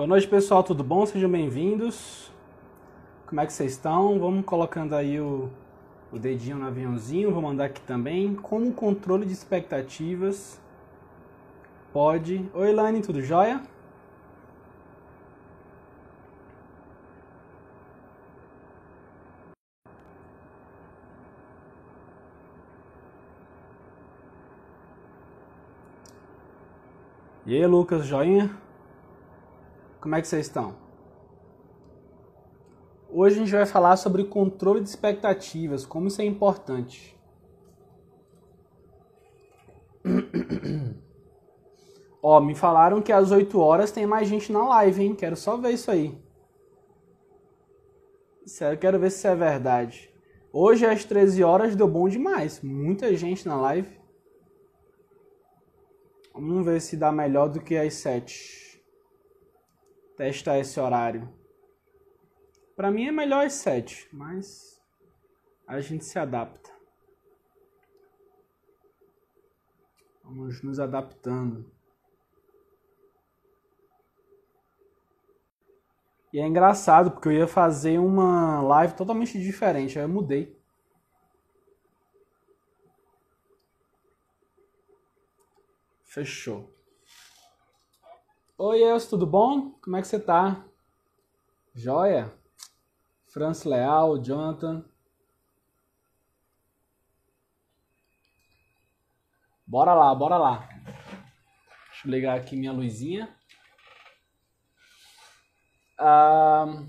Boa noite, pessoal, tudo bom? Sejam bem-vindos. Como é que vocês estão? Vamos colocando aí o, o dedinho no aviãozinho, vou mandar aqui também. Como o controle de expectativas pode... Oi, Elaine, tudo jóia? E aí, Lucas, joinha? Como é que vocês estão? Hoje a gente vai falar sobre controle de expectativas, como isso é importante. Ó, me falaram que às 8 horas tem mais gente na live, hein? Quero só ver isso aí. Sério, quero ver se isso é verdade. Hoje às 13 horas deu bom demais. Muita gente na live. Vamos ver se dá melhor do que às 7. Testar esse horário. Para mim é melhor às 7, mas a gente se adapta. Vamos nos adaptando. E é engraçado, porque eu ia fazer uma live totalmente diferente, aí eu mudei. Fechou. Oi, Elcio, tudo bom? Como é que você tá? Joia? Franz Leal, Jonathan. Bora lá, bora lá. Deixa eu ligar aqui minha luzinha. Ah,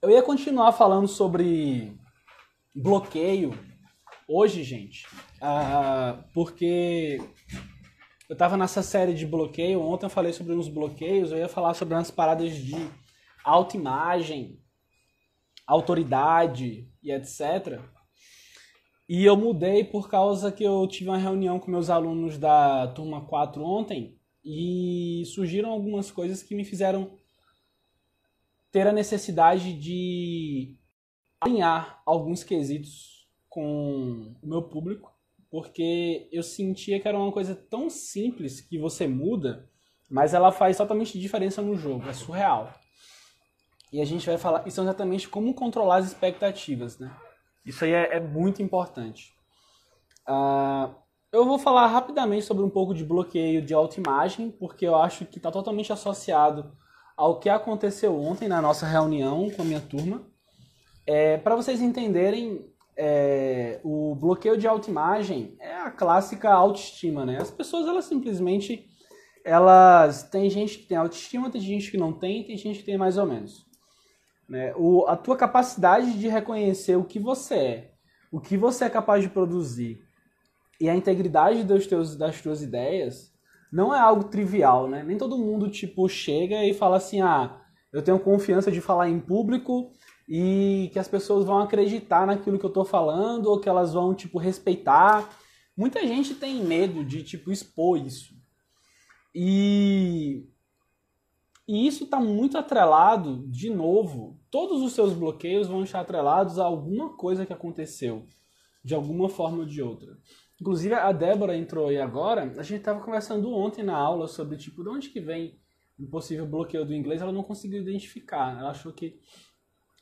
eu ia continuar falando sobre bloqueio hoje, gente, uh, porque eu tava nessa série de bloqueio. Ontem eu falei sobre uns bloqueios, eu ia falar sobre umas paradas de autoimagem, autoridade e etc. E eu mudei por causa que eu tive uma reunião com meus alunos da turma 4 ontem e surgiram algumas coisas que me fizeram ter a necessidade de alinhar alguns quesitos com o meu público, porque eu sentia que era uma coisa tão simples que você muda, mas ela faz totalmente diferença no jogo, é surreal. E a gente vai falar isso é exatamente como controlar as expectativas, né? Isso aí é, é muito importante. Uh, eu vou falar rapidamente sobre um pouco de bloqueio de autoimagem, porque eu acho que está totalmente associado ao que aconteceu ontem na nossa reunião com a minha turma. É, Para vocês entenderem, é, o bloqueio de autoimagem é a clássica autoestima, né? As pessoas, elas simplesmente, elas tem gente que tem autoestima, tem gente que não tem, tem gente que tem mais ou menos. Né? O, a tua capacidade de reconhecer o que você é, o que você é capaz de produzir, e a integridade dos teus, das tuas ideias não é algo trivial, né? Nem todo mundo, tipo, chega e fala assim, ah, eu tenho confiança de falar em público e que as pessoas vão acreditar naquilo que eu tô falando ou que elas vão, tipo, respeitar. Muita gente tem medo de, tipo, expor isso. E, e isso está muito atrelado, de novo, todos os seus bloqueios vão estar atrelados a alguma coisa que aconteceu, de alguma forma ou de outra. Inclusive, a Débora entrou aí agora. A gente estava conversando ontem na aula sobre, tipo, de onde que vem um possível bloqueio do inglês. Ela não conseguiu identificar. Ela achou que...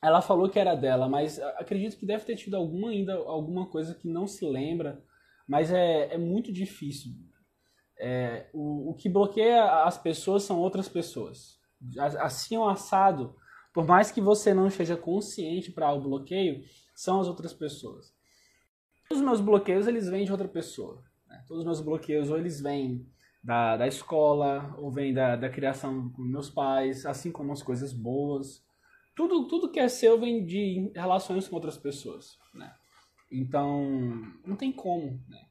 Ela falou que era dela, mas acredito que deve ter tido alguma ainda, alguma coisa que não se lembra. Mas é, é muito difícil. É, o, o que bloqueia as pessoas são outras pessoas. Assim ou assado, por mais que você não esteja consciente para o bloqueio, são as outras pessoas. Todos os meus bloqueios, eles vêm de outra pessoa. Né? Todos os meus bloqueios, ou eles vêm da, da escola, ou vêm da, da criação com meus pais, assim como as coisas boas. Tudo, tudo que é seu vem de relações com outras pessoas, né? Então, não tem como, né?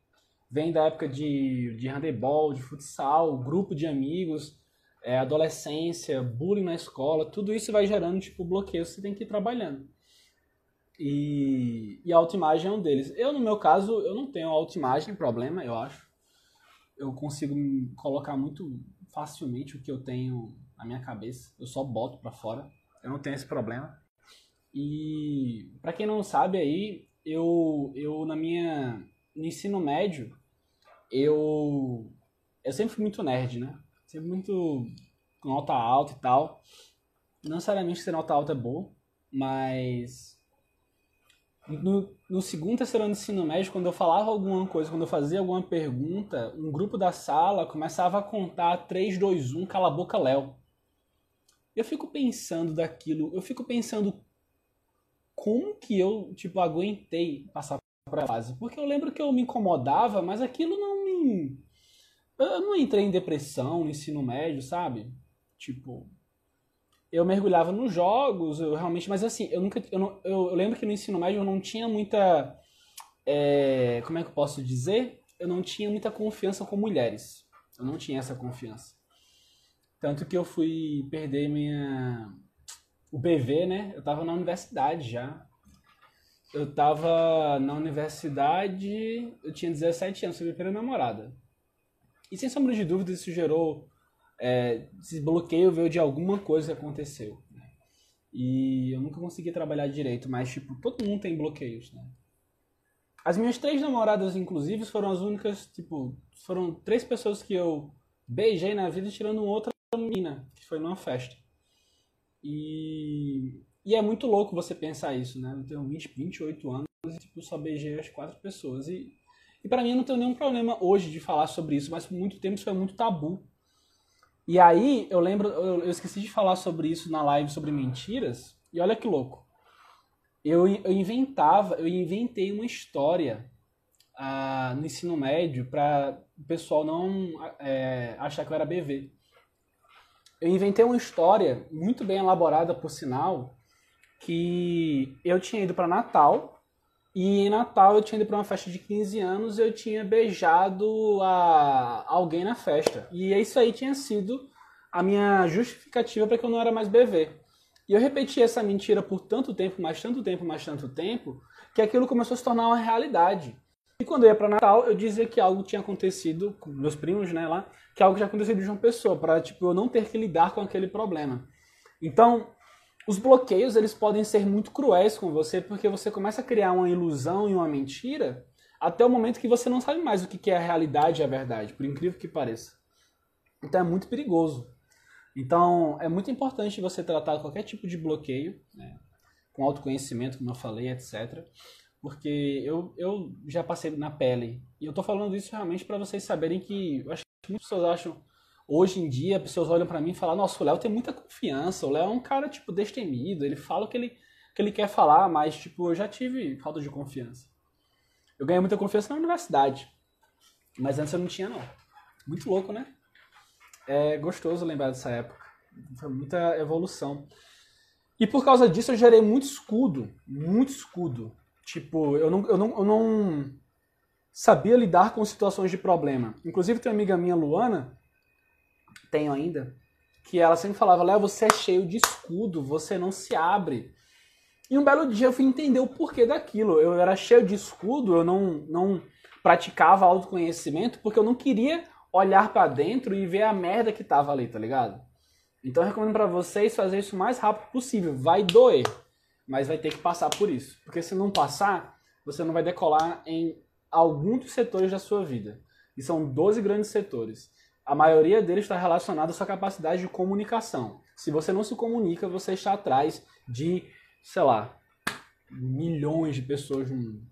Vem da época de, de handebol, de futsal, grupo de amigos, é, adolescência, bullying na escola, tudo isso vai gerando, tipo, bloqueios que você tem que ir trabalhando. E, e a autoimagem é um deles. Eu, no meu caso, eu não tenho autoimagem, problema, eu acho. Eu consigo colocar muito facilmente o que eu tenho na minha cabeça. Eu só boto para fora. Eu não tenho esse problema. E para quem não sabe aí, eu eu na minha no ensino médio, eu eu sempre fui muito nerd, né? Sempre muito nota alta e tal. Não necessariamente ser nota alta é bom, mas no, no segundo, terceiro ano de ensino médio, quando eu falava alguma coisa, quando eu fazia alguma pergunta, um grupo da sala começava a contar 3, 2, 1, cala a boca, Léo. Eu fico pensando daquilo, eu fico pensando como que eu, tipo, aguentei passar por a fase. Porque eu lembro que eu me incomodava, mas aquilo não me... Eu não entrei em depressão no ensino médio, sabe? Tipo, eu mergulhava nos jogos, eu realmente, mas assim, eu nunca, eu, não, eu, eu lembro que no ensino médio eu não tinha muita, é, como é que eu posso dizer? Eu não tinha muita confiança com mulheres. Eu não tinha essa confiança. Tanto que eu fui perder minha, o BV, né? Eu tava na universidade já. Eu tava na universidade, eu tinha 17 anos, foi minha primeira namorada. E sem sombra de dúvida isso gerou é, esse bloqueio veio de alguma coisa que aconteceu. Né? E eu nunca consegui trabalhar direito, mas, tipo, todo mundo tem bloqueios, né? As minhas três namoradas, inclusive, foram as únicas, tipo, foram três pessoas que eu beijei na vida, tirando outra menina, que foi numa festa. E, e é muito louco você pensar isso, né? Eu tenho 20, 28 anos e, tipo, só beijei as quatro pessoas. E, e para mim, eu não tenho nenhum problema hoje de falar sobre isso, mas por muito tempo isso foi muito tabu. E aí, eu lembro, eu, eu esqueci de falar sobre isso na live sobre mentiras, e olha que louco. Eu, eu inventava, eu inventei uma história ah, no ensino médio para o pessoal não é, achar que eu era BV. Eu inventei uma história muito bem elaborada, por sinal, que eu tinha ido para Natal e em Natal eu tinha ido para uma festa de 15 anos e eu tinha beijado a alguém na festa. E isso aí tinha sido a minha justificativa para que eu não era mais BV. E eu repeti essa mentira por tanto tempo, mais tanto tempo, mais tanto tempo, que aquilo começou a se tornar uma realidade. E quando eu ia para Natal, eu dizia que algo tinha acontecido com meus primos, né, lá, que algo tinha acontecido de uma pessoa, para tipo eu não ter que lidar com aquele problema. Então, os bloqueios, eles podem ser muito cruéis com você, porque você começa a criar uma ilusão e uma mentira até o momento que você não sabe mais o que é a realidade e a verdade, por incrível que pareça. Então é muito perigoso. Então é muito importante você tratar qualquer tipo de bloqueio, né, com autoconhecimento, como eu falei, etc. Porque eu, eu já passei na pele. E eu tô falando isso realmente para vocês saberem que que muitas pessoas acham hoje em dia, pessoas olham para mim e falam: Nossa, o Léo tem muita confiança. O Léo é um cara, tipo, destemido. Ele fala o que ele, que ele quer falar, mas, tipo, eu já tive falta de confiança. Eu ganhei muita confiança na universidade. Mas antes eu não tinha, não. Muito louco, né? É gostoso lembrar dessa época. Foi muita evolução. E por causa disso eu gerei muito escudo. Muito escudo. Tipo, eu não, eu não, eu não sabia lidar com situações de problema. Inclusive tem uma amiga minha, Luana, tenho ainda, que ela sempre falava, Léo, você é cheio de escudo, você não se abre. E um belo dia eu fui entender o porquê daquilo. Eu era cheio de escudo, eu não, não praticava autoconhecimento porque eu não queria olhar para dentro e ver a merda que tava ali, tá ligado? Então eu recomendo para vocês fazer isso o mais rápido possível. Vai doer, mas vai ter que passar por isso. Porque se não passar, você não vai decolar em algum dos setores da sua vida. E são 12 grandes setores a maioria deles está relacionada à sua capacidade de comunicação. Se você não se comunica, você está atrás de, sei lá, milhões de pessoas no mundo.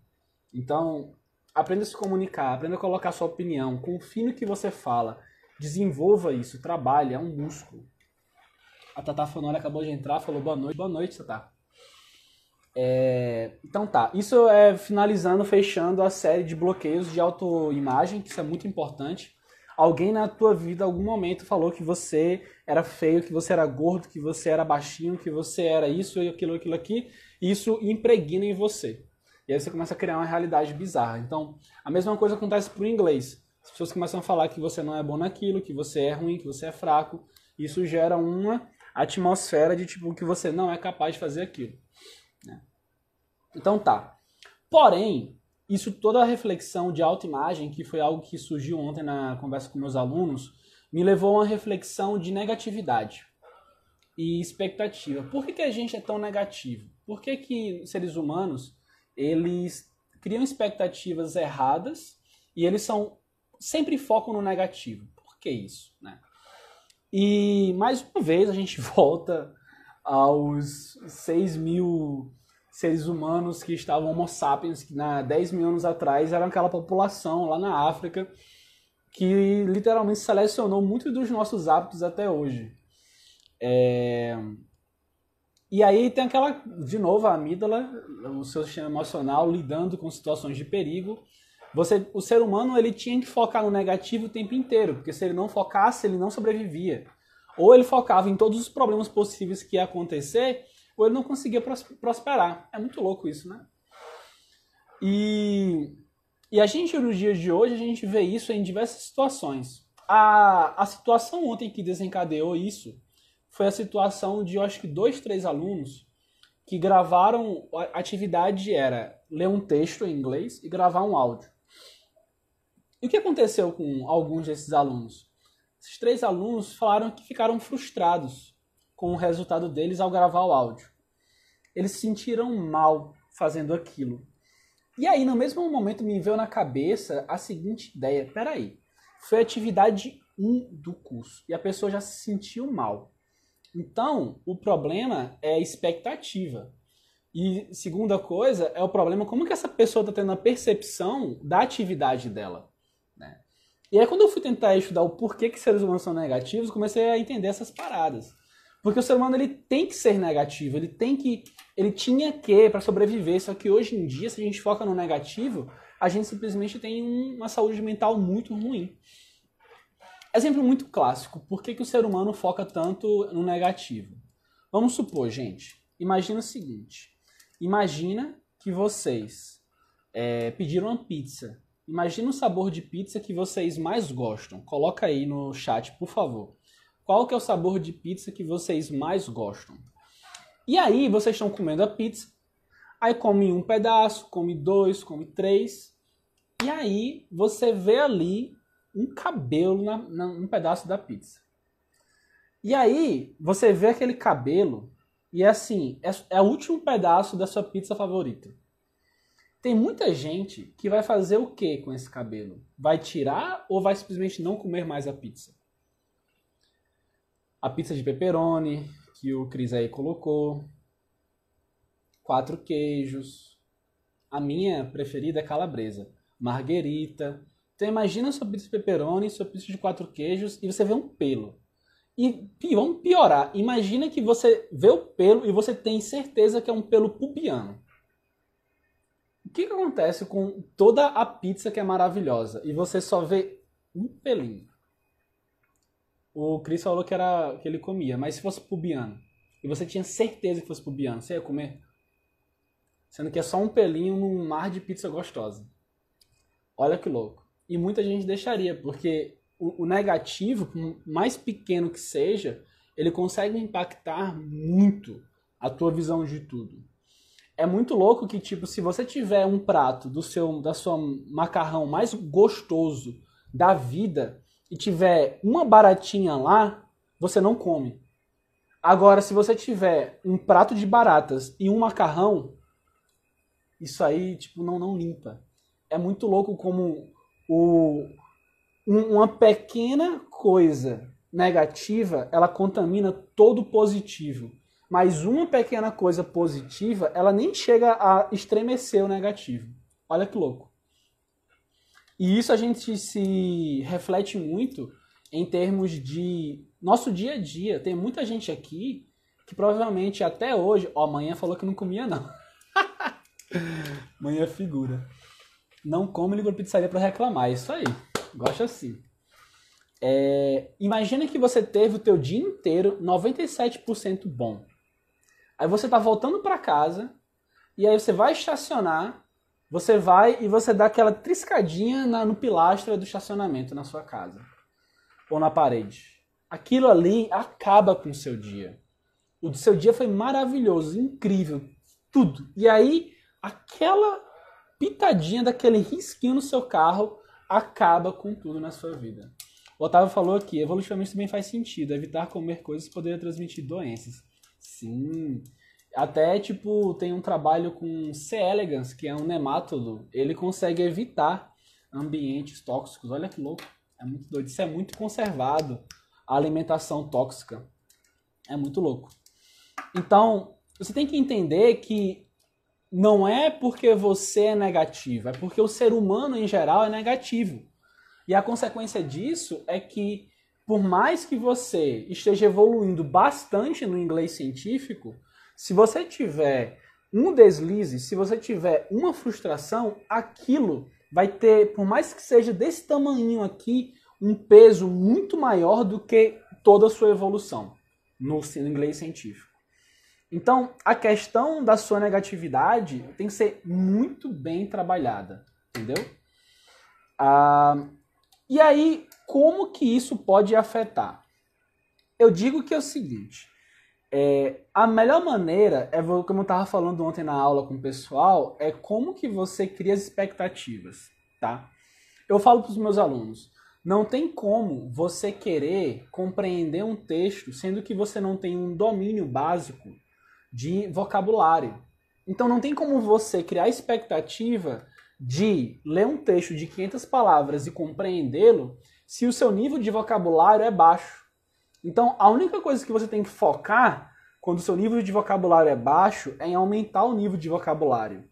Então, aprenda a se comunicar, aprenda a colocar a sua opinião, confie no que você fala, desenvolva isso, trabalhe, é um músculo. A Tata Fonora acabou de entrar, falou boa noite. Boa noite, Tata. É, então tá, isso é finalizando, fechando a série de bloqueios de autoimagem, que isso é muito importante alguém na tua vida, algum momento, falou que você era feio, que você era gordo, que você era baixinho, que você era isso e aquilo, aquilo aqui, e isso impregna em você. E aí você começa a criar uma realidade bizarra. Então, a mesma coisa acontece pro inglês. As pessoas começam a falar que você não é bom naquilo, que você é ruim, que você é fraco. Isso gera uma atmosfera de tipo que você não é capaz de fazer aquilo. Então tá. Porém, isso toda a reflexão de autoimagem, que foi algo que surgiu ontem na conversa com meus alunos, me levou a uma reflexão de negatividade e expectativa. Por que, que a gente é tão negativo? Por que, que seres humanos eles criam expectativas erradas e eles são sempre focam no negativo? que isso, né? E mais uma vez a gente volta aos 6 mil seres humanos que estavam homo sapiens, que na 10 mil anos atrás eram aquela população lá na África que literalmente selecionou muitos dos nossos hábitos até hoje. É... E aí tem aquela, de novo, a amígdala, o seu sistema emocional lidando com situações de perigo. Você, o ser humano ele tinha que focar no negativo o tempo inteiro, porque se ele não focasse, ele não sobrevivia. Ou ele focava em todos os problemas possíveis que ia acontecer, ou ele não conseguia prosperar. É muito louco isso, né? E, e a gente, nos dias de hoje, a gente vê isso em diversas situações. A, a situação ontem que desencadeou isso foi a situação de, eu acho que, dois, três alunos que gravaram. A atividade era ler um texto em inglês e gravar um áudio. E o que aconteceu com alguns desses alunos? Esses três alunos falaram que ficaram frustrados com o resultado deles ao gravar o áudio. Eles se sentiram mal fazendo aquilo. E aí, no mesmo momento, me veio na cabeça a seguinte ideia: peraí, foi atividade 1 do curso e a pessoa já se sentiu mal. Então, o problema é a expectativa. E segunda coisa é o problema como que essa pessoa está tendo a percepção da atividade dela. Né? E aí quando eu fui tentar estudar o porquê que seres humanos são negativos, comecei a entender essas paradas. Porque o ser humano ele tem que ser negativo, ele tem que, ele tinha que para sobreviver. Só que hoje em dia, se a gente foca no negativo, a gente simplesmente tem uma saúde mental muito ruim. Exemplo muito clássico. Por que, que o ser humano foca tanto no negativo? Vamos supor, gente. Imagina o seguinte. Imagina que vocês é, pediram uma pizza. Imagina o sabor de pizza que vocês mais gostam. Coloca aí no chat, por favor. Qual que é o sabor de pizza que vocês mais gostam? E aí, vocês estão comendo a pizza. Aí come um pedaço, come dois, come três. E aí, você vê ali um cabelo na, na, num pedaço da pizza. E aí, você vê aquele cabelo e é assim, é, é o último pedaço da sua pizza favorita. Tem muita gente que vai fazer o que com esse cabelo? Vai tirar ou vai simplesmente não comer mais a pizza? A pizza de pepperoni, que o Cris aí colocou. Quatro queijos. A minha preferida é calabresa. Marguerita. Então imagina sua pizza de pepperoni, sua pizza de quatro queijos e você vê um pelo. E vamos piorar. Imagina que você vê o pelo e você tem certeza que é um pelo pubiano. O que, que acontece com toda a pizza que é maravilhosa e você só vê um pelinho? O Chris falou que era que ele comia, mas se fosse pubiano e você tinha certeza que fosse pubiano, você ia comer? Sendo que é só um pelinho num mar de pizza gostosa. Olha que louco. E muita gente deixaria, porque o, o negativo, mais pequeno que seja, ele consegue impactar muito a tua visão de tudo. É muito louco que, tipo, se você tiver um prato do seu da sua macarrão mais gostoso da vida e tiver uma baratinha lá, você não come. Agora, se você tiver um prato de baratas e um macarrão, isso aí, tipo, não, não limpa. É muito louco como o, uma pequena coisa negativa, ela contamina todo positivo. Mas uma pequena coisa positiva, ela nem chega a estremecer o negativo. Olha que louco. E isso a gente se reflete muito em termos de nosso dia a dia. Tem muita gente aqui que provavelmente até hoje. Ó, amanhã falou que não comia, não. Manhã figura. Não come ligou pizzaria para reclamar. É isso aí. Gosto assim. É, imagina que você teve o teu dia inteiro 97% bom. Aí você tá voltando para casa e aí você vai estacionar, você vai e você dá aquela triscadinha na, no pilastra do estacionamento na sua casa ou na parede. Aquilo ali acaba com o seu dia. O seu dia foi maravilhoso, incrível, tudo. E aí aquela pitadinha daquele risquinho no seu carro acaba com tudo na sua vida. O Otávio falou aqui, evolutivamente também faz sentido. Evitar comer coisas poderia transmitir doenças. Sim. Até, tipo, tem um trabalho com C. elegans, que é um nemátodo. Ele consegue evitar ambientes tóxicos. Olha que louco. É muito doido. Isso é muito conservado. A alimentação tóxica. É muito louco. Então, você tem que entender que não é porque você é negativo, é porque o ser humano em geral é negativo. E a consequência disso é que, por mais que você esteja evoluindo bastante no inglês científico, se você tiver um deslize, se você tiver uma frustração, aquilo vai ter, por mais que seja desse tamanho aqui, um peso muito maior do que toda a sua evolução no inglês científico. Então, a questão da sua negatividade tem que ser muito bem trabalhada, entendeu? Ah, e aí, como que isso pode afetar? Eu digo que é o seguinte: é, a melhor maneira, é como eu estava falando ontem na aula com o pessoal, é como que você cria as expectativas, tá? Eu falo para os meus alunos, não tem como você querer compreender um texto sendo que você não tem um domínio básico de vocabulário. Então não tem como você criar expectativa de ler um texto de 500 palavras e compreendê-lo se o seu nível de vocabulário é baixo. Então a única coisa que você tem que focar quando o seu nível de vocabulário é baixo é em aumentar o nível de vocabulário.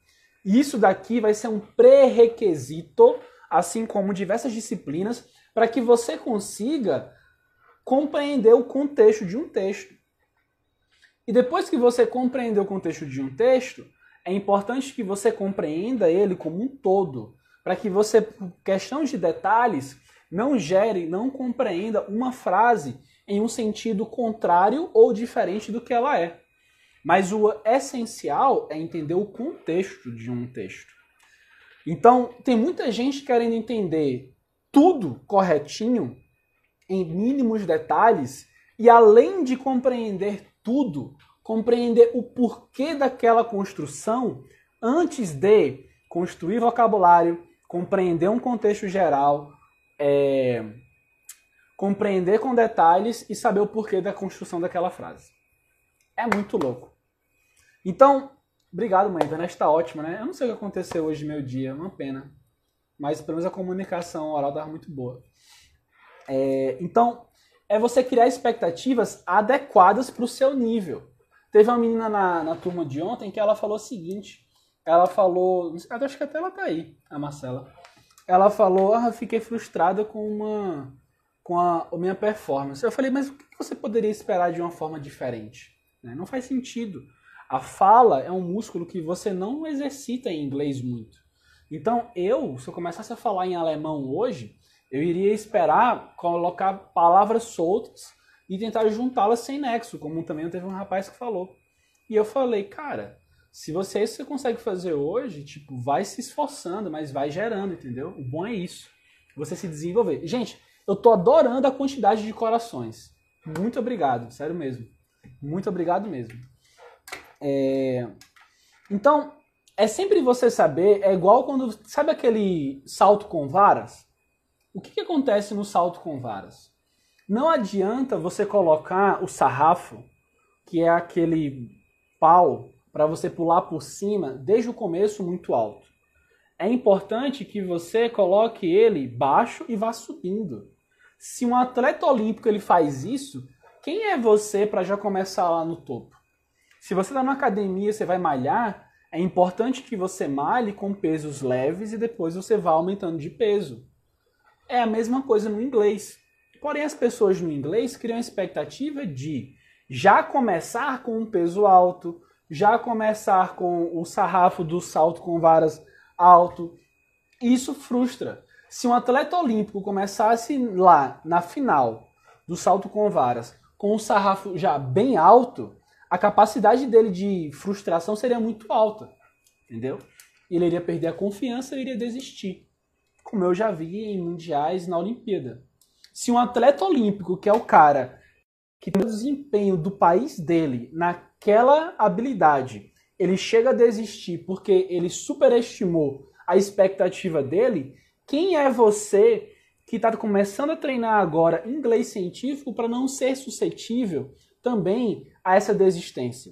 E isso daqui vai ser um pré-requisito, assim como diversas disciplinas, para que você consiga compreender o contexto de um texto. E depois que você compreender o contexto de um texto, é importante que você compreenda ele como um todo, para que você, por questão de detalhes, não gere, não compreenda uma frase em um sentido contrário ou diferente do que ela é. Mas o essencial é entender o contexto de um texto. Então, tem muita gente querendo entender tudo corretinho, em mínimos detalhes, e além de compreender tudo, compreender o porquê daquela construção antes de construir vocabulário, compreender um contexto geral, é, compreender com detalhes e saber o porquê da construção daquela frase. É muito louco. Então, obrigado, mãe. A internet está ótima, né? Eu não sei o que aconteceu hoje meu dia, uma pena. Mas pelo menos a comunicação oral estava muito boa. É, então, é você criar expectativas adequadas para o seu nível. Teve uma menina na, na turma de ontem que ela falou o seguinte: ela falou, acho que até ela tá aí, a Marcela. Ela falou: ah, fiquei frustrada com uma com a, a minha performance. Eu falei, mas o que você poderia esperar de uma forma diferente? Né? Não faz sentido. A fala é um músculo que você não exercita em inglês muito. Então, eu, se eu começasse a falar em alemão hoje, eu iria esperar colocar palavras soltas e tentar juntá-las sem nexo, como também teve um rapaz que falou. E eu falei, cara, se você isso você consegue fazer hoje, tipo, vai se esforçando, mas vai gerando, entendeu? O bom é isso. Você se desenvolver. Gente, eu tô adorando a quantidade de corações. Muito obrigado, sério mesmo. Muito obrigado mesmo. É... Então, é sempre você saber, é igual quando. Sabe aquele salto com varas? O que, que acontece no salto com varas? Não adianta você colocar o sarrafo, que é aquele pau, para você pular por cima desde o começo muito alto. É importante que você coloque ele baixo e vá subindo. Se um atleta olímpico ele faz isso, quem é você para já começar lá no topo? Se você está na academia, você vai malhar, é importante que você malhe com pesos leves e depois você vá aumentando de peso. É a mesma coisa no inglês. Porém, as pessoas no inglês criam a expectativa de já começar com um peso alto, já começar com o sarrafo do salto com varas alto. Isso frustra. Se um atleta olímpico começasse lá na final do salto com varas com o sarrafo já bem alto, a capacidade dele de frustração seria muito alta, entendeu? Ele iria perder a confiança e iria desistir como eu já vi em mundiais na Olimpíada. Se um atleta olímpico, que é o cara que tem o desempenho do país dele naquela habilidade, ele chega a desistir porque ele superestimou a expectativa dele, quem é você que está começando a treinar agora inglês científico para não ser suscetível também a essa desistência?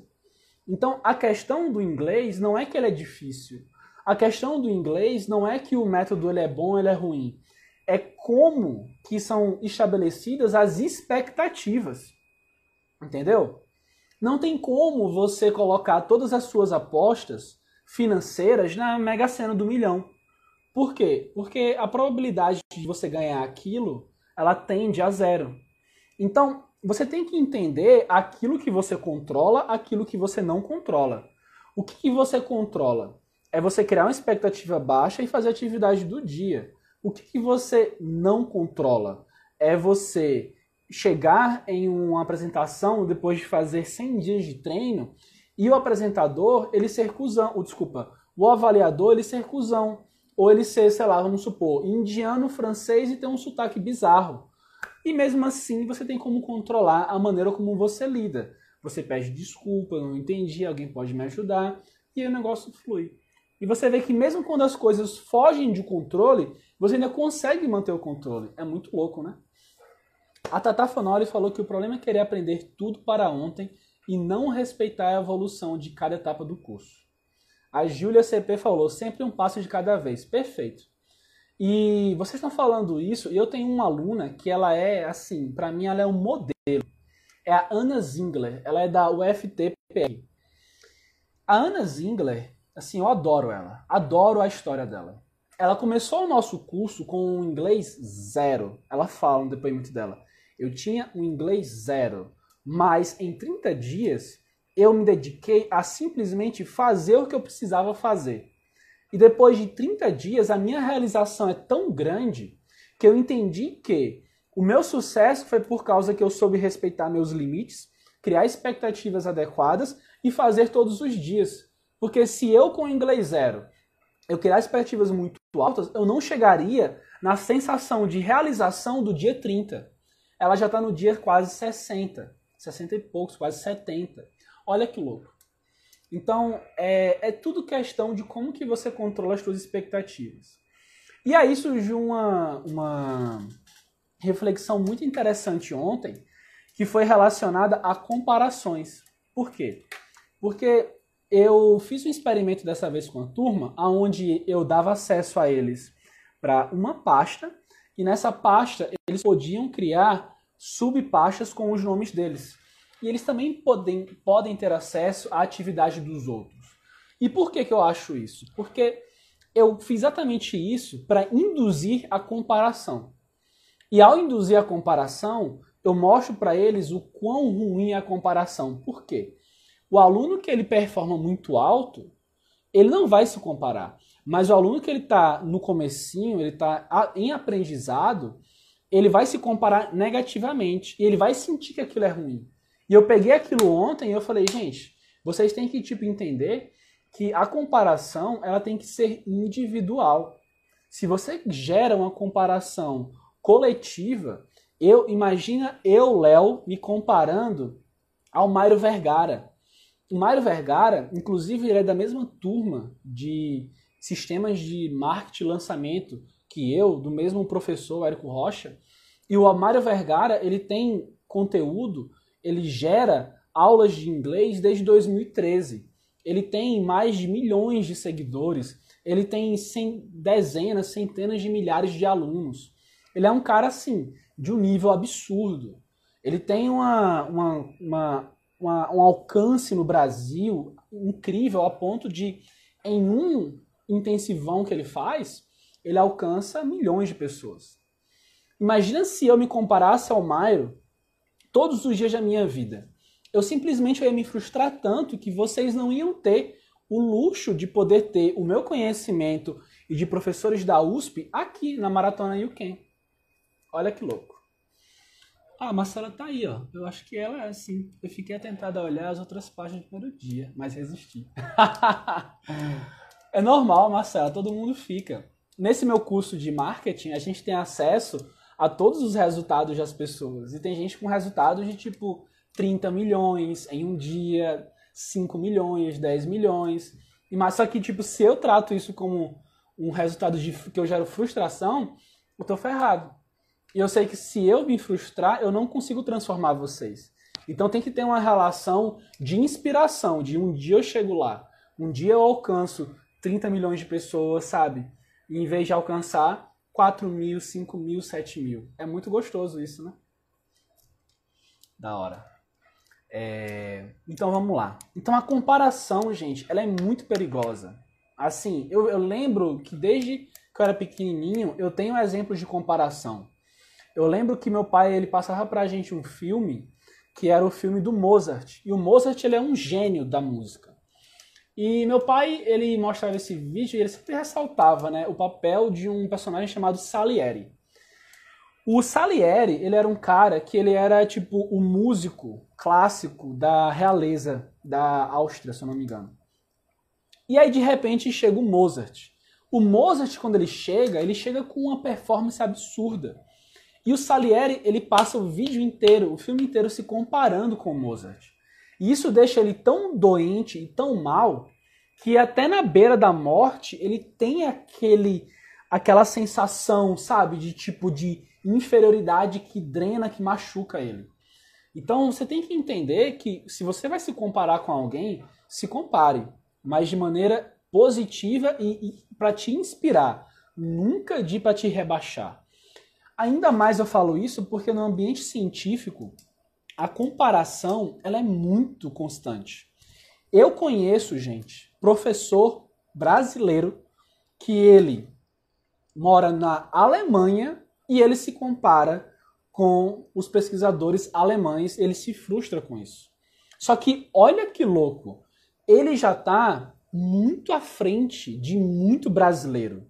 Então, a questão do inglês não é que ele é difícil. A questão do inglês não é que o método ele é bom ele é ruim. é como que são estabelecidas as expectativas. Entendeu? Não tem como você colocar todas as suas apostas financeiras na Mega Sena do milhão. Por quê? Porque a probabilidade de você ganhar aquilo, ela tende a zero. Então, você tem que entender aquilo que você controla, aquilo que você não controla. O que, que você controla? É você criar uma expectativa baixa e fazer a atividade do dia. O que, que você não controla? É você chegar em uma apresentação depois de fazer 100 dias de treino e o apresentador ele ser cuzão, ou desculpa, o avaliador ele ser cuzão, ou ele ser, sei lá, vamos supor, indiano, francês e ter um sotaque bizarro. E mesmo assim você tem como controlar a maneira como você lida. Você pede desculpa, não entendi, alguém pode me ajudar, e o negócio flui. E você vê que mesmo quando as coisas fogem de controle, você ainda consegue manter o controle. É muito louco, né? A Tata Fanoli falou que o problema é querer aprender tudo para ontem e não respeitar a evolução de cada etapa do curso. A Júlia CP falou, sempre um passo de cada vez. Perfeito. E vocês estão falando isso, e eu tenho uma aluna que ela é, assim, para mim ela é um modelo. É a Ana Zingler, ela é da UFTPR. A Ana Zingler, assim, eu adoro ela, adoro a história dela. Ela começou o nosso curso com inglês zero. Ela fala no depoimento dela. Eu tinha um inglês zero, mas em 30 dias eu me dediquei a simplesmente fazer o que eu precisava fazer. E depois de 30 dias, a minha realização é tão grande que eu entendi que o meu sucesso foi por causa que eu soube respeitar meus limites, criar expectativas adequadas e fazer todos os dias. Porque se eu com inglês zero eu criar expectativas muito altas, eu não chegaria na sensação de realização do dia 30 ela já está no dia quase 60, 60 e poucos, quase 70. Olha que louco. Então, é, é tudo questão de como que você controla as suas expectativas. E aí surgiu uma, uma reflexão muito interessante ontem, que foi relacionada a comparações. Por quê? Porque eu fiz um experimento dessa vez com a turma, onde eu dava acesso a eles para uma pasta, e nessa pasta eles podiam criar subpastas com os nomes deles. E eles também podem, podem ter acesso à atividade dos outros. E por que, que eu acho isso? Porque eu fiz exatamente isso para induzir a comparação. E ao induzir a comparação, eu mostro para eles o quão ruim é a comparação. Por quê? O aluno que ele performa muito alto, ele não vai se comparar. Mas o aluno que ele está no comecinho, ele está em aprendizado, ele vai se comparar negativamente e ele vai sentir que aquilo é ruim. E eu peguei aquilo ontem e eu falei, gente, vocês têm que tipo entender que a comparação ela tem que ser individual. Se você gera uma comparação coletiva, eu imagina eu, Léo, me comparando ao Mário Vergara. O Mário Vergara, inclusive, ele é da mesma turma de sistemas de marketing lançamento que eu, do mesmo professor Érico Rocha, e o Mário Vergara, ele tem conteúdo, ele gera aulas de inglês desde 2013. Ele tem mais de milhões de seguidores, ele tem cem, dezenas, centenas de milhares de alunos. Ele é um cara, assim, de um nível absurdo. Ele tem uma, uma, uma, uma um alcance no Brasil incrível, a ponto de, em um intensivão que ele faz, ele alcança milhões de pessoas. Imagina se eu me comparasse ao Mairo todos os dias da minha vida. Eu simplesmente ia me frustrar tanto que vocês não iam ter o luxo de poder ter o meu conhecimento e de professores da USP aqui na Maratona UCAM. Olha que louco. Ah, a Marcela tá aí, ó. Eu acho que ela é assim. Eu fiquei tentado a olhar as outras páginas do primeiro dia, mas resisti. é normal, Marcela, todo mundo fica. Nesse meu curso de marketing, a gente tem acesso a todos os resultados das pessoas. E tem gente com resultados de tipo 30 milhões em um dia, 5 milhões, 10 milhões. E mas só que tipo, se eu trato isso como um resultado de que eu gero frustração, eu tô ferrado. E eu sei que se eu me frustrar, eu não consigo transformar vocês. Então tem que ter uma relação de inspiração, de um dia eu chego lá, um dia eu alcanço 30 milhões de pessoas, sabe? E em vez de alcançar 4 mil, 5 mil, 7 mil. É muito gostoso isso, né? Da hora. É... Então vamos lá. Então a comparação, gente, ela é muito perigosa. Assim, eu, eu lembro que desde que eu era pequenininho, eu tenho exemplos de comparação. Eu lembro que meu pai ele passava pra gente um filme que era o filme do Mozart. E o Mozart ele é um gênio da música. E meu pai, ele mostrava esse vídeo e ele sempre ressaltava, né, o papel de um personagem chamado Salieri. O Salieri, ele era um cara que ele era tipo o músico clássico da realeza da Áustria, se eu não me engano. E aí de repente chega o Mozart. O Mozart quando ele chega, ele chega com uma performance absurda. E o Salieri, ele passa o vídeo inteiro, o filme inteiro se comparando com o Mozart. E isso deixa ele tão doente e tão mal que até na beira da morte ele tem aquele aquela sensação, sabe, de tipo de inferioridade que drena, que machuca ele. Então você tem que entender que se você vai se comparar com alguém, se compare, mas de maneira positiva e, e para te inspirar, nunca de para te rebaixar. Ainda mais eu falo isso porque no ambiente científico a comparação ela é muito constante. Eu conheço, gente, professor brasileiro que ele mora na Alemanha e ele se compara com os pesquisadores alemães, ele se frustra com isso. Só que olha que louco, ele já está muito à frente de muito brasileiro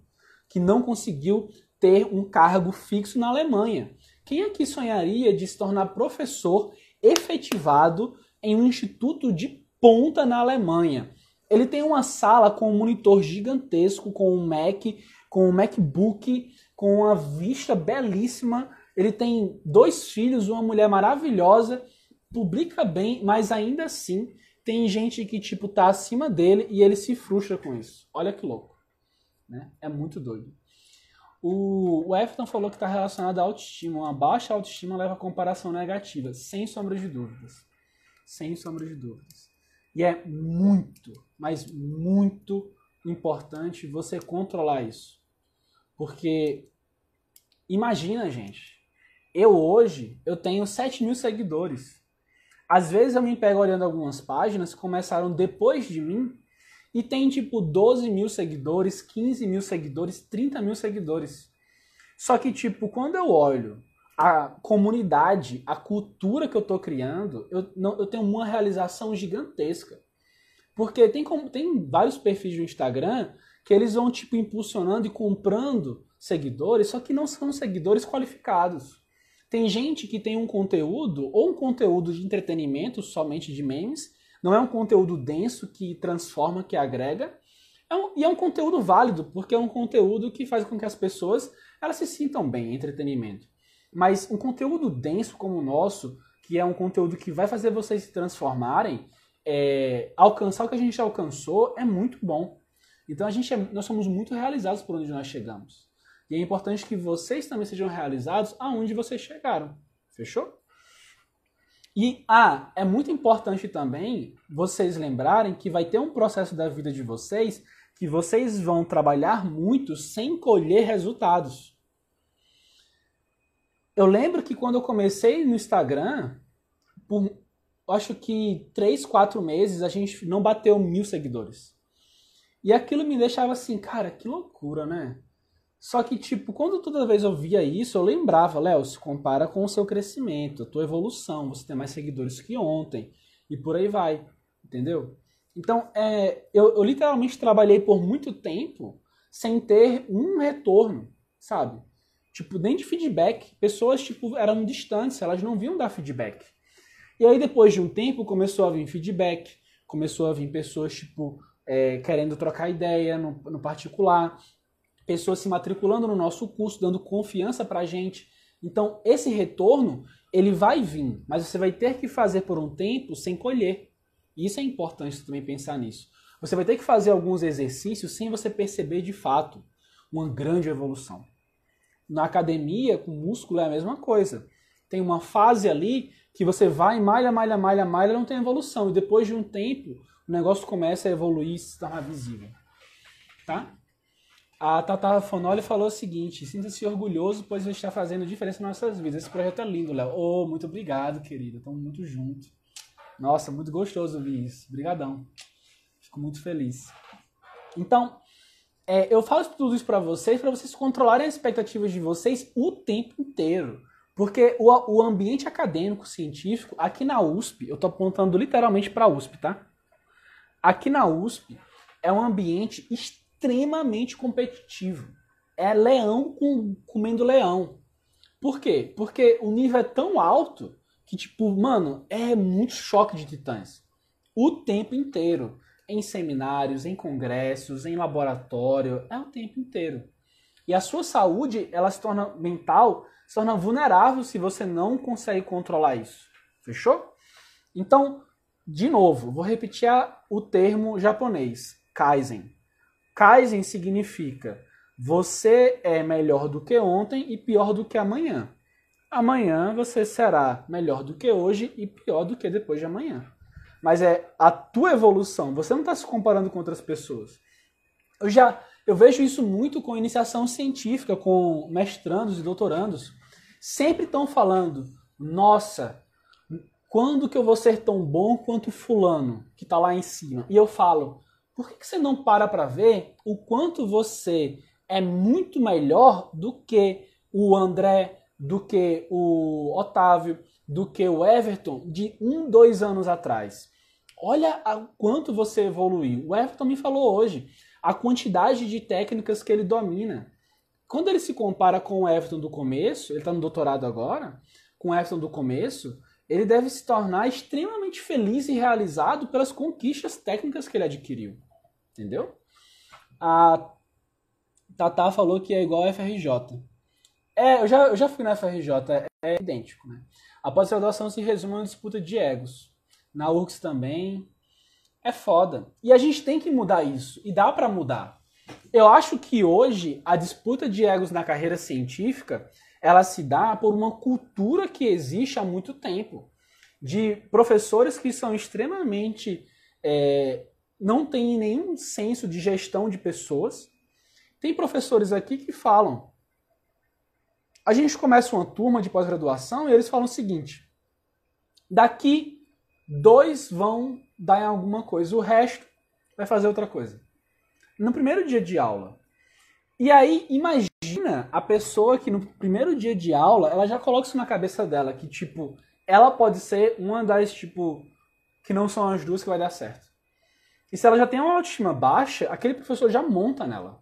que não conseguiu ter um cargo fixo na Alemanha. Quem aqui sonharia de se tornar professor efetivado em um instituto de ponta na Alemanha? Ele tem uma sala com um monitor gigantesco, com um Mac, com um MacBook, com uma vista belíssima. Ele tem dois filhos, uma mulher maravilhosa, publica bem, mas ainda assim tem gente que tipo tá acima dele e ele se frustra com isso. Olha que louco, né? É muito doido. O, o Everton falou que está relacionado à autoestima. Uma baixa autoestima leva a comparação negativa, sem sombra de dúvidas. Sem sombra de dúvidas. E é muito, mas muito importante você controlar isso. Porque imagina, gente, eu hoje eu tenho 7 mil seguidores. Às vezes eu me pego olhando algumas páginas que começaram depois de mim e tem tipo 12 mil seguidores, 15 mil seguidores, 30 mil seguidores. Só que, tipo, quando eu olho a comunidade, a cultura que eu tô criando, eu, não, eu tenho uma realização gigantesca. Porque tem, tem vários perfis do Instagram que eles vão, tipo, impulsionando e comprando seguidores, só que não são seguidores qualificados. Tem gente que tem um conteúdo, ou um conteúdo de entretenimento, somente de memes, não é um conteúdo denso que transforma, que agrega. É um, e é um conteúdo válido, porque é um conteúdo que faz com que as pessoas elas se sintam bem, entretenimento. Mas um conteúdo denso como o nosso, que é um conteúdo que vai fazer vocês se transformarem, é, alcançar o que a gente alcançou, é muito bom. Então a gente é, nós somos muito realizados por onde nós chegamos. E é importante que vocês também sejam realizados aonde vocês chegaram. Fechou? E ah, é muito importante também vocês lembrarem que vai ter um processo da vida de vocês que vocês vão trabalhar muito sem colher resultados. Eu lembro que quando eu comecei no Instagram, por acho que três, quatro meses, a gente não bateu mil seguidores. E aquilo me deixava assim, cara, que loucura, né? Só que, tipo, quando toda vez eu via isso, eu lembrava, Léo, se compara com o seu crescimento, a tua evolução, você tem mais seguidores que ontem, e por aí vai, entendeu? Então, é, eu, eu literalmente trabalhei por muito tempo sem ter um retorno, sabe? Tipo, nem de feedback. Pessoas, tipo, eram distantes, elas não viam dar feedback. E aí, depois de um tempo, começou a vir feedback, começou a vir pessoas, tipo, é, querendo trocar ideia no, no particular, pessoas se matriculando no nosso curso, dando confiança para a gente. Então, esse retorno, ele vai vir, mas você vai ter que fazer por um tempo sem colher. E isso é importante também pensar nisso. Você vai ter que fazer alguns exercícios sem você perceber de fato uma grande evolução. Na academia, com músculo é a mesma coisa. Tem uma fase ali que você vai, malha, malha, malha, malha, não tem evolução. E depois de um tempo, o negócio começa a evoluir e se tornar visível. Tá? A Tata Fonoli falou o seguinte: sinta-se orgulhoso, pois está fazendo diferença nas nossas vidas. Esse projeto é lindo, Léo. Oh, muito obrigado, querida. Estamos muito juntos. Nossa, muito gostoso ouvir isso. Obrigadão. Fico muito feliz. Então, é, eu falo tudo isso para vocês, para vocês controlarem as expectativas de vocês o tempo inteiro. Porque o, o ambiente acadêmico, científico, aqui na USP, eu estou apontando literalmente para a USP, tá? Aqui na USP é um ambiente extremamente competitivo. É leão com, comendo leão. Por quê? Porque o nível é tão alto que, tipo, mano, é muito choque de titãs. O tempo inteiro. Em seminários, em congressos, em laboratório, é o tempo inteiro. E a sua saúde, ela se torna mental, se torna vulnerável se você não consegue controlar isso. Fechou? Então, de novo, vou repetir o termo japonês, Kaizen. Kaizen significa você é melhor do que ontem e pior do que amanhã. Amanhã você será melhor do que hoje e pior do que depois de amanhã. Mas é a tua evolução. Você não está se comparando com outras pessoas. Eu já eu vejo isso muito com iniciação científica, com mestrandos e doutorandos. Sempre estão falando, nossa, quando que eu vou ser tão bom quanto fulano que está lá em cima? E eu falo, por que, que você não para para ver o quanto você é muito melhor do que o André, do que o Otávio, do que o Everton de um, dois anos atrás. Olha o quanto você evoluiu. O Everton me falou hoje a quantidade de técnicas que ele domina. Quando ele se compara com o Everton do começo, ele está no doutorado agora, com o Everton do começo, ele deve se tornar extremamente feliz e realizado pelas conquistas técnicas que ele adquiriu. Entendeu? A Tata falou que é igual a FRJ. É, eu já, eu já fui na FRJ, é, é idêntico. Né? A pós-graduação se resume a uma disputa de egos. Na URGS também. É foda. E a gente tem que mudar isso. E dá para mudar. Eu acho que hoje a disputa de egos na carreira científica ela se dá por uma cultura que existe há muito tempo. De professores que são extremamente. É, não têm nenhum senso de gestão de pessoas. Tem professores aqui que falam: a gente começa uma turma de pós-graduação e eles falam o seguinte: daqui dois vão dar em alguma coisa, o resto vai fazer outra coisa. No primeiro dia de aula. E aí, imagina a pessoa que no primeiro dia de aula, ela já coloca isso na cabeça dela, que tipo, ela pode ser uma das, tipo, que não são as duas que vai dar certo. E se ela já tem uma autoestima baixa, aquele professor já monta nela.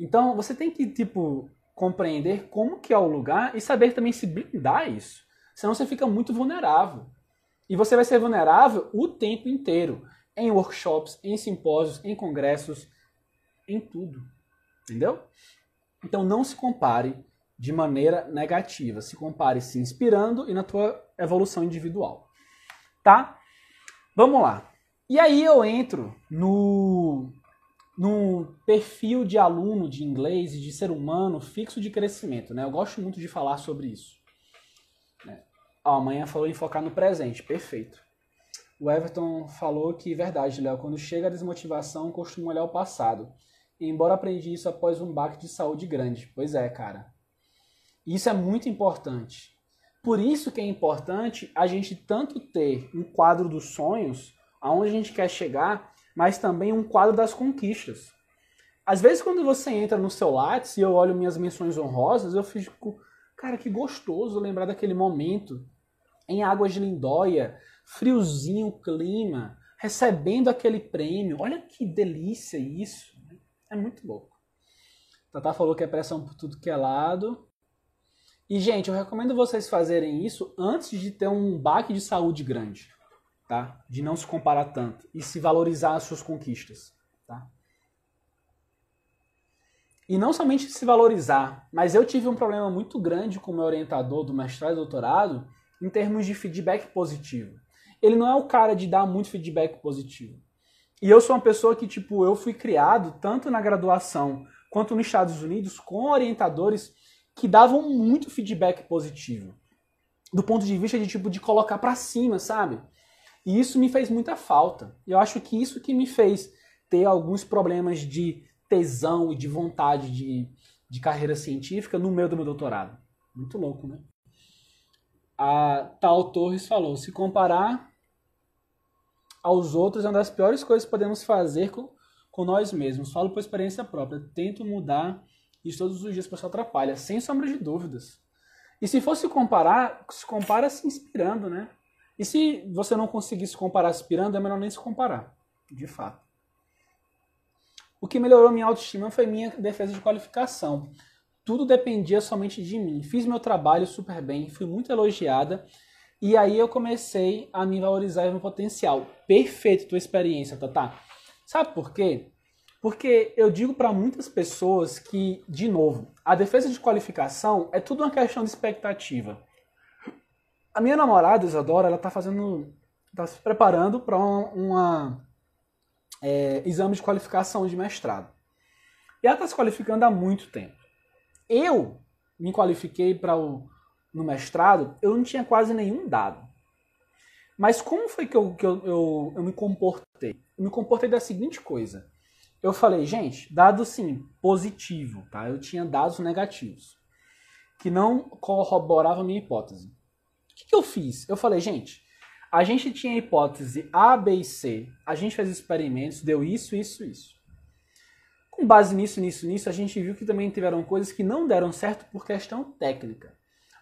Então, você tem que, tipo, compreender como que é o lugar e saber também se blindar a isso. Senão você fica muito vulnerável. E você vai ser vulnerável o tempo inteiro. Em workshops, em simpósios, em congressos, em tudo. Entendeu? Então não se compare de maneira negativa. Se compare se inspirando e na tua evolução individual. Tá? Vamos lá. E aí eu entro no no perfil de aluno de inglês e de ser humano fixo de crescimento, né? Eu gosto muito de falar sobre isso. Né? Amanhã falou em focar no presente, perfeito. O Everton falou que, verdade, Léo, quando chega a desmotivação, costumo olhar o passado. embora aprendi isso após um baque de saúde grande. Pois é, cara. Isso é muito importante. Por isso que é importante a gente tanto ter um quadro dos sonhos, aonde a gente quer chegar, mas também um quadro das conquistas. Às vezes, quando você entra no seu Lattes e eu olho minhas menções honrosas, eu fico, cara, que gostoso lembrar daquele momento em Águas de Lindóia, friozinho clima, recebendo aquele prêmio. Olha que delícia isso. É muito louco. Tata falou que é pressão por tudo que é lado. E, gente, eu recomendo vocês fazerem isso antes de ter um baque de saúde grande tá? De não se comparar tanto e se valorizar as suas conquistas, tá? E não somente se valorizar, mas eu tive um problema muito grande com o meu orientador do mestrado e doutorado em termos de feedback positivo. Ele não é o cara de dar muito feedback positivo. E eu sou uma pessoa que, tipo, eu fui criado tanto na graduação quanto nos Estados Unidos com orientadores que davam muito feedback positivo. Do ponto de vista de, tipo, de colocar para cima, sabe? E isso me fez muita falta. Eu acho que isso que me fez ter alguns problemas de tesão e de vontade de, de carreira científica no meio do meu doutorado. Muito louco, né? A Tal Torres falou: se comparar aos outros é uma das piores coisas que podemos fazer com, com nós mesmos. Falo por experiência própria. Tento mudar isso todos os dias, para pessoal atrapalha, sem sombra de dúvidas. E se fosse comparar, se compara se inspirando, né? E se você não conseguir se comparar aspirando, é melhor nem se comparar, de fato. O que melhorou minha autoestima foi minha defesa de qualificação. Tudo dependia somente de mim. Fiz meu trabalho super bem, fui muito elogiada e aí eu comecei a me valorizar e meu potencial. Perfeito tua experiência, Tata. Sabe por quê? Porque eu digo para muitas pessoas que, de novo, a defesa de qualificação é tudo uma questão de expectativa. A minha namorada, Isadora, ela tá fazendo. tá se preparando para uma, uma é, exame de qualificação de mestrado. E ela está se qualificando há muito tempo. Eu me qualifiquei para o no mestrado, eu não tinha quase nenhum dado. Mas como foi que eu, que eu, eu, eu me comportei? Eu me comportei da seguinte coisa. Eu falei, gente, dado sim, positivo, tá? Eu tinha dados negativos, que não corroboravam a minha hipótese. O que, que eu fiz? Eu falei, gente, a gente tinha hipótese A, B e C, a gente fez experimentos, deu isso, isso, isso. Com base nisso, nisso, nisso, a gente viu que também tiveram coisas que não deram certo por questão técnica.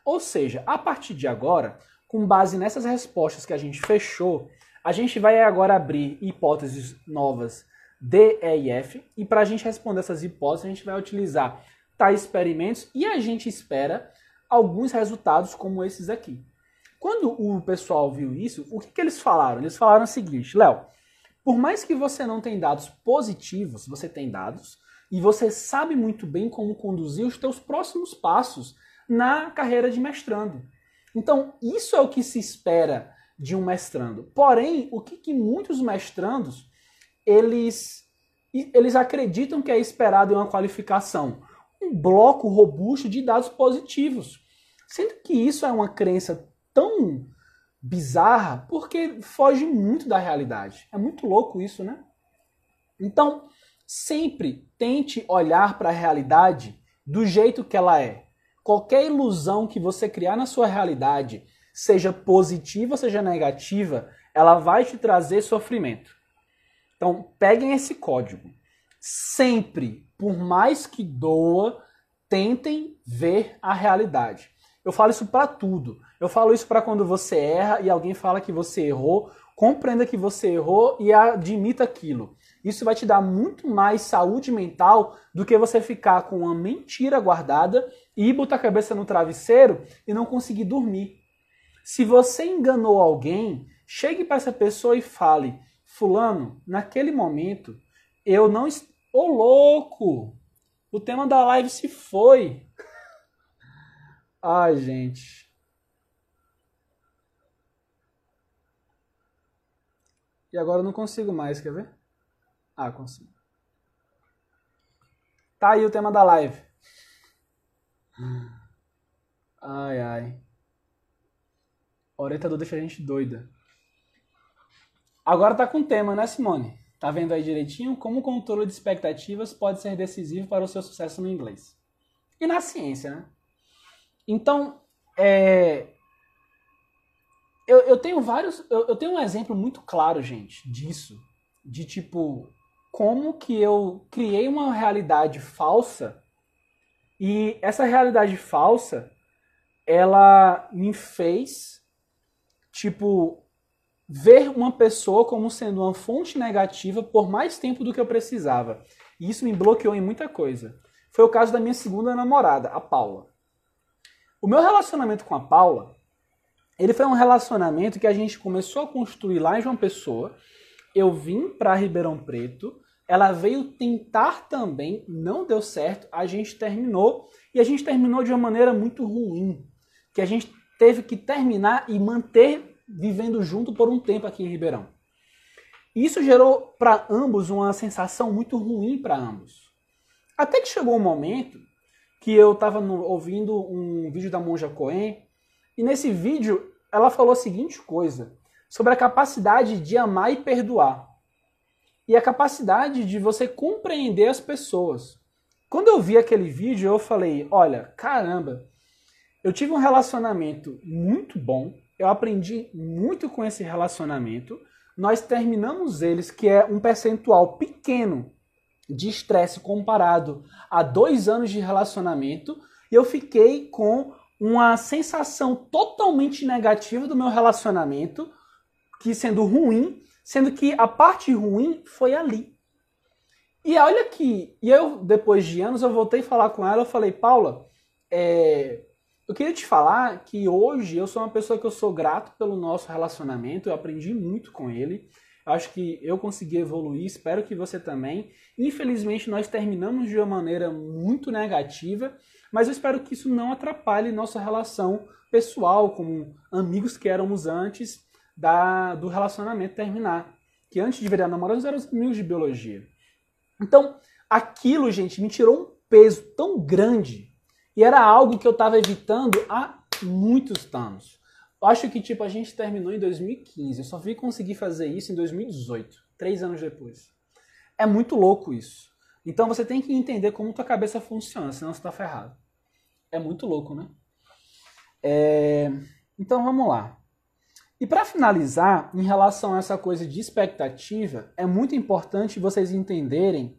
Ou seja, a partir de agora, com base nessas respostas que a gente fechou, a gente vai agora abrir hipóteses novas D, E e F, e para a gente responder essas hipóteses, a gente vai utilizar tais experimentos e a gente espera alguns resultados como esses aqui. Quando o pessoal viu isso, o que, que eles falaram? Eles falaram o seguinte, Léo, por mais que você não tenha dados positivos, você tem dados e você sabe muito bem como conduzir os teus próximos passos na carreira de mestrando. Então, isso é o que se espera de um mestrando. Porém, o que, que muitos mestrandos eles eles acreditam que é esperado em uma qualificação um bloco robusto de dados positivos. Sendo que isso é uma crença tão bizarra porque foge muito da realidade. É muito louco isso, né? Então, sempre tente olhar para a realidade do jeito que ela é. Qualquer ilusão que você criar na sua realidade, seja positiva, seja negativa, ela vai te trazer sofrimento. Então, peguem esse código. Sempre, por mais que doa, tentem ver a realidade. Eu falo isso para tudo. Eu falo isso para quando você erra e alguém fala que você errou, compreenda que você errou e admita aquilo. Isso vai te dar muito mais saúde mental do que você ficar com uma mentira guardada e botar a cabeça no travesseiro e não conseguir dormir. Se você enganou alguém, chegue para essa pessoa e fale: Fulano, naquele momento eu não. Ô oh, louco! O tema da live se foi. Ai, gente. E agora eu não consigo mais, quer ver? Ah, consigo. Tá aí o tema da live. Ai, ai. Orientador deixa a gente doida. Agora tá com tema, né, Simone? Tá vendo aí direitinho como o controle de expectativas pode ser decisivo para o seu sucesso no inglês. E na ciência, né? Então, é, eu, eu tenho vários. Eu, eu tenho um exemplo muito claro, gente, disso. De tipo, como que eu criei uma realidade falsa e essa realidade falsa ela me fez tipo ver uma pessoa como sendo uma fonte negativa por mais tempo do que eu precisava. E isso me bloqueou em muita coisa. Foi o caso da minha segunda namorada, a Paula. O meu relacionamento com a Paula ele foi um relacionamento que a gente começou a construir lá em João Pessoa. Eu vim para Ribeirão Preto, ela veio tentar também, não deu certo, a gente terminou e a gente terminou de uma maneira muito ruim, que a gente teve que terminar e manter vivendo junto por um tempo aqui em Ribeirão. Isso gerou para ambos uma sensação muito ruim para ambos. Até que chegou um momento que eu estava ouvindo um vídeo da Monja Cohen e nesse vídeo ela falou a seguinte coisa sobre a capacidade de amar e perdoar. e a capacidade de você compreender as pessoas. Quando eu vi aquele vídeo, eu falei: olha, caramba, eu tive um relacionamento muito bom, eu aprendi muito com esse relacionamento. Nós terminamos eles, que é um percentual pequeno de estresse comparado a dois anos de relacionamento, e eu fiquei com uma sensação totalmente negativa do meu relacionamento, que sendo ruim, sendo que a parte ruim foi ali. E olha que, e eu depois de anos eu voltei a falar com ela, eu falei, Paula, é, eu queria te falar que hoje eu sou uma pessoa que eu sou grato pelo nosso relacionamento, eu aprendi muito com ele. Acho que eu consegui evoluir, espero que você também. Infelizmente, nós terminamos de uma maneira muito negativa, mas eu espero que isso não atrapalhe nossa relação pessoal, como amigos que éramos antes da, do relacionamento terminar. Que antes de virar namorados eram amigos de biologia. Então, aquilo, gente, me tirou um peso tão grande e era algo que eu estava evitando há muitos anos. Eu acho que, tipo, a gente terminou em 2015. Eu só vi conseguir fazer isso em 2018, três anos depois. É muito louco isso. Então você tem que entender como tua cabeça funciona, senão você está ferrado. É muito louco, né? É... Então vamos lá. E para finalizar, em relação a essa coisa de expectativa, é muito importante vocês entenderem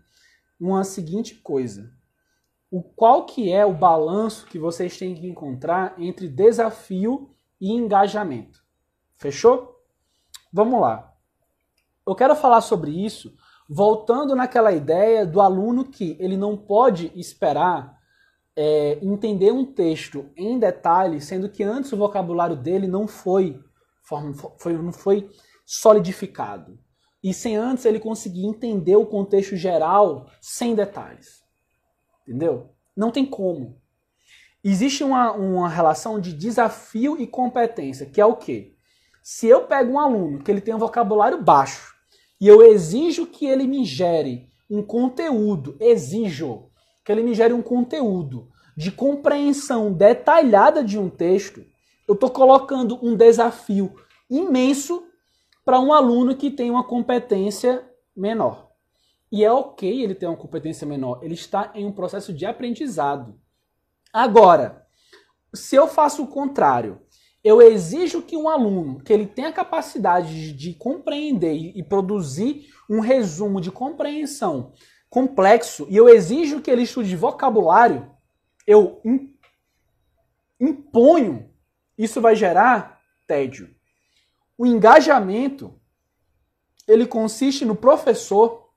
uma seguinte coisa o qual que é o balanço que vocês têm que encontrar entre desafio e engajamento. Fechou? Vamos lá. Eu quero falar sobre isso voltando naquela ideia do aluno que ele não pode esperar é, entender um texto em detalhe, sendo que antes o vocabulário dele não foi, foi, não foi solidificado. E sem antes ele conseguir entender o contexto geral sem detalhes. Entendeu? Não tem como. Existe uma, uma relação de desafio e competência, que é o quê? Se eu pego um aluno que ele tem um vocabulário baixo e eu exijo que ele me gere um conteúdo, exijo que ele me gere um conteúdo de compreensão detalhada de um texto, eu estou colocando um desafio imenso para um aluno que tem uma competência menor. E é ok ele ter uma competência menor, ele está em um processo de aprendizado. Agora, se eu faço o contrário, eu exijo que um aluno que ele tenha capacidade de, de compreender e produzir um resumo de compreensão complexo e eu exijo que ele estude vocabulário, eu imponho, isso vai gerar tédio. O engajamento ele consiste no professor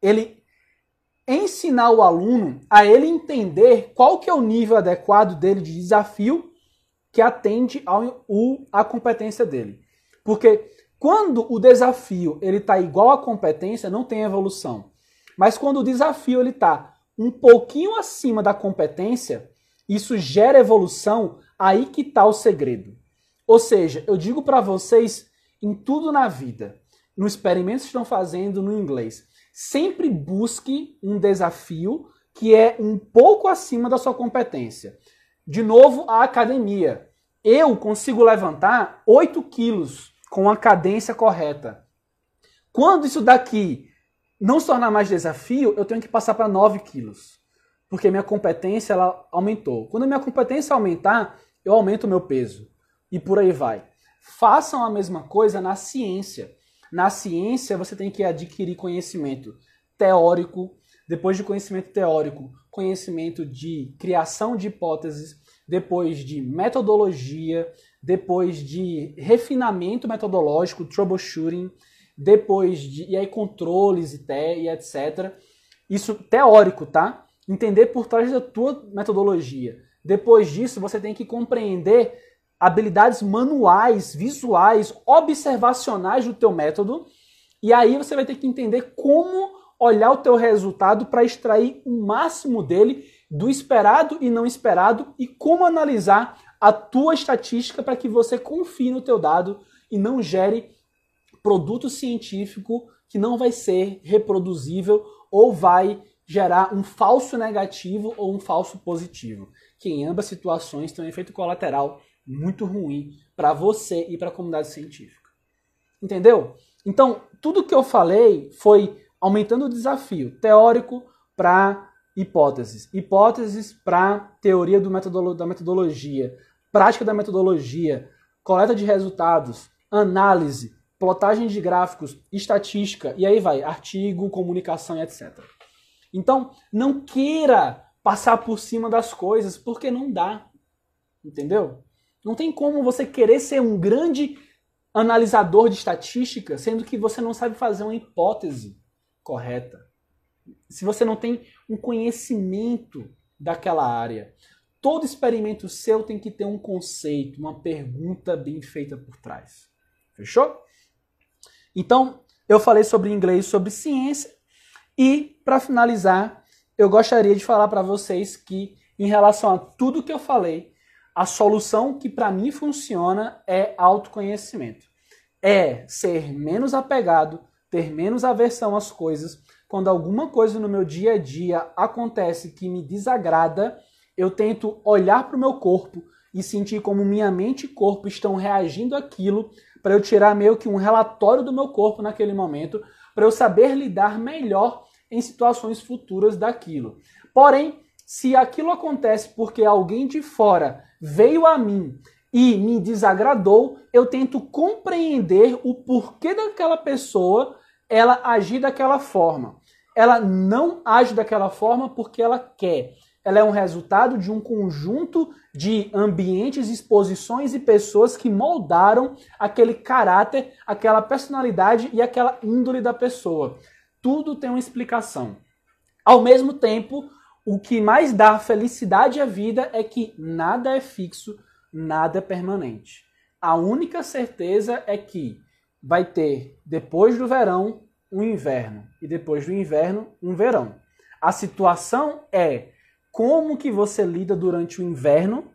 ele ensinar o aluno a ele entender qual que é o nível adequado dele de desafio que atende ao, o, a competência dele. Porque quando o desafio ele está igual à competência, não tem evolução. Mas quando o desafio ele está um pouquinho acima da competência, isso gera evolução, aí que está o segredo. Ou seja, eu digo para vocês em tudo na vida, no experimento que estão fazendo no inglês, sempre busque um desafio que é um pouco acima da sua competência. De novo, a academia. Eu consigo levantar 8 quilos com a cadência correta. Quando isso daqui não se tornar mais desafio, eu tenho que passar para 9 quilos. Porque minha competência ela aumentou. Quando minha competência aumentar, eu aumento o meu peso. E por aí vai. Façam a mesma coisa na ciência. Na ciência, você tem que adquirir conhecimento teórico, depois de conhecimento teórico, conhecimento de criação de hipóteses, depois de metodologia, depois de refinamento metodológico, troubleshooting, depois de e aí controles e, te, e etc. Isso teórico, tá? Entender por trás da tua metodologia. Depois disso, você tem que compreender habilidades manuais, visuais, observacionais do teu método. E aí você vai ter que entender como olhar o teu resultado para extrair o máximo dele do esperado e não esperado e como analisar a tua estatística para que você confie no teu dado e não gere produto científico que não vai ser reproduzível ou vai gerar um falso negativo ou um falso positivo, que em ambas situações tem um efeito colateral muito ruim para você e para a comunidade científica. Entendeu? Então, tudo que eu falei foi aumentando o desafio teórico para hipóteses, hipóteses para teoria metodolo da metodologia, prática da metodologia, coleta de resultados, análise, plotagem de gráficos, estatística, e aí vai, artigo, comunicação e etc. Então, não queira passar por cima das coisas, porque não dá. Entendeu? Não tem como você querer ser um grande analisador de estatística, sendo que você não sabe fazer uma hipótese correta. Se você não tem um conhecimento daquela área. Todo experimento seu tem que ter um conceito, uma pergunta bem feita por trás. Fechou? Então, eu falei sobre inglês, sobre ciência. E, para finalizar, eu gostaria de falar para vocês que, em relação a tudo que eu falei, a solução que para mim funciona é autoconhecimento. É ser menos apegado, ter menos aversão às coisas. Quando alguma coisa no meu dia a dia acontece que me desagrada, eu tento olhar para o meu corpo e sentir como minha mente e corpo estão reagindo àquilo para eu tirar meio que um relatório do meu corpo naquele momento, para eu saber lidar melhor em situações futuras daquilo. Porém, se aquilo acontece porque alguém de fora veio a mim e me desagradou, eu tento compreender o porquê daquela pessoa ela agir daquela forma. Ela não age daquela forma porque ela quer. Ela é um resultado de um conjunto de ambientes, exposições e pessoas que moldaram aquele caráter, aquela personalidade e aquela índole da pessoa tudo tem uma explicação. Ao mesmo tempo, o que mais dá felicidade à vida é que nada é fixo, nada é permanente. A única certeza é que vai ter, depois do verão, um inverno e depois do inverno, um verão. A situação é como que você lida durante o inverno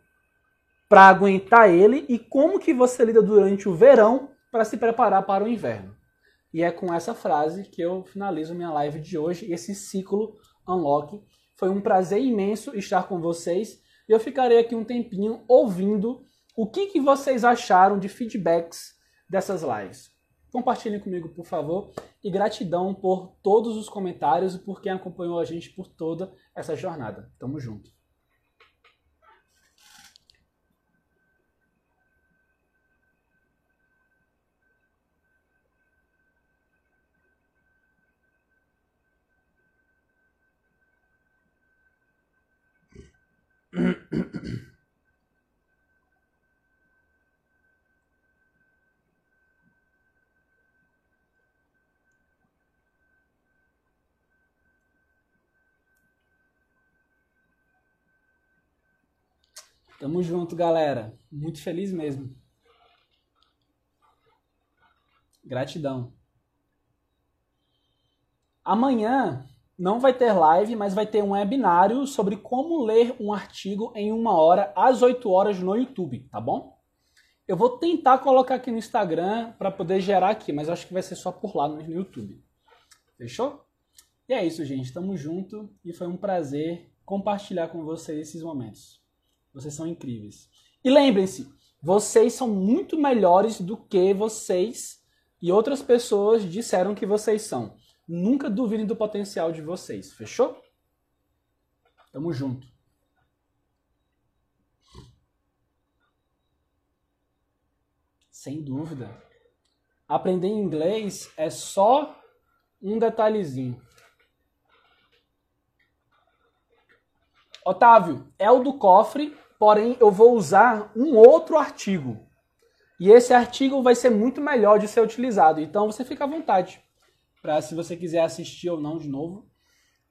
para aguentar ele e como que você lida durante o verão para se preparar para o inverno. E é com essa frase que eu finalizo minha live de hoje, esse ciclo Unlock. Foi um prazer imenso estar com vocês e eu ficarei aqui um tempinho ouvindo o que, que vocês acharam de feedbacks dessas lives. Compartilhem comigo, por favor, e gratidão por todos os comentários e por quem acompanhou a gente por toda essa jornada. Tamo junto. Tamo junto, galera. Muito feliz mesmo. Gratidão. Amanhã não vai ter live, mas vai ter um webinário sobre como ler um artigo em uma hora, às 8 horas no YouTube, tá bom? Eu vou tentar colocar aqui no Instagram para poder gerar aqui, mas acho que vai ser só por lá no YouTube. Fechou? E é isso, gente. Tamo junto e foi um prazer compartilhar com vocês esses momentos. Vocês são incríveis. E lembrem-se, vocês são muito melhores do que vocês e outras pessoas disseram que vocês são. Nunca duvidem do potencial de vocês, fechou? Tamo junto. Sem dúvida. Aprender inglês é só um detalhezinho. Otávio, é o do cofre, porém eu vou usar um outro artigo. E esse artigo vai ser muito melhor de ser utilizado. Então você fica à vontade para se você quiser assistir ou não de novo.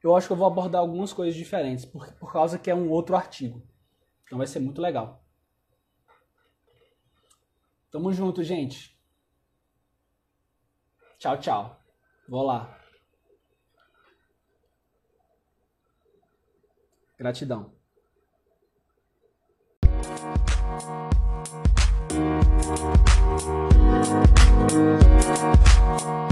Eu acho que eu vou abordar algumas coisas diferentes, por, por causa que é um outro artigo. Então vai ser muito legal. Tamo junto, gente. Tchau, tchau. Vou lá. Gratidão. Thank you.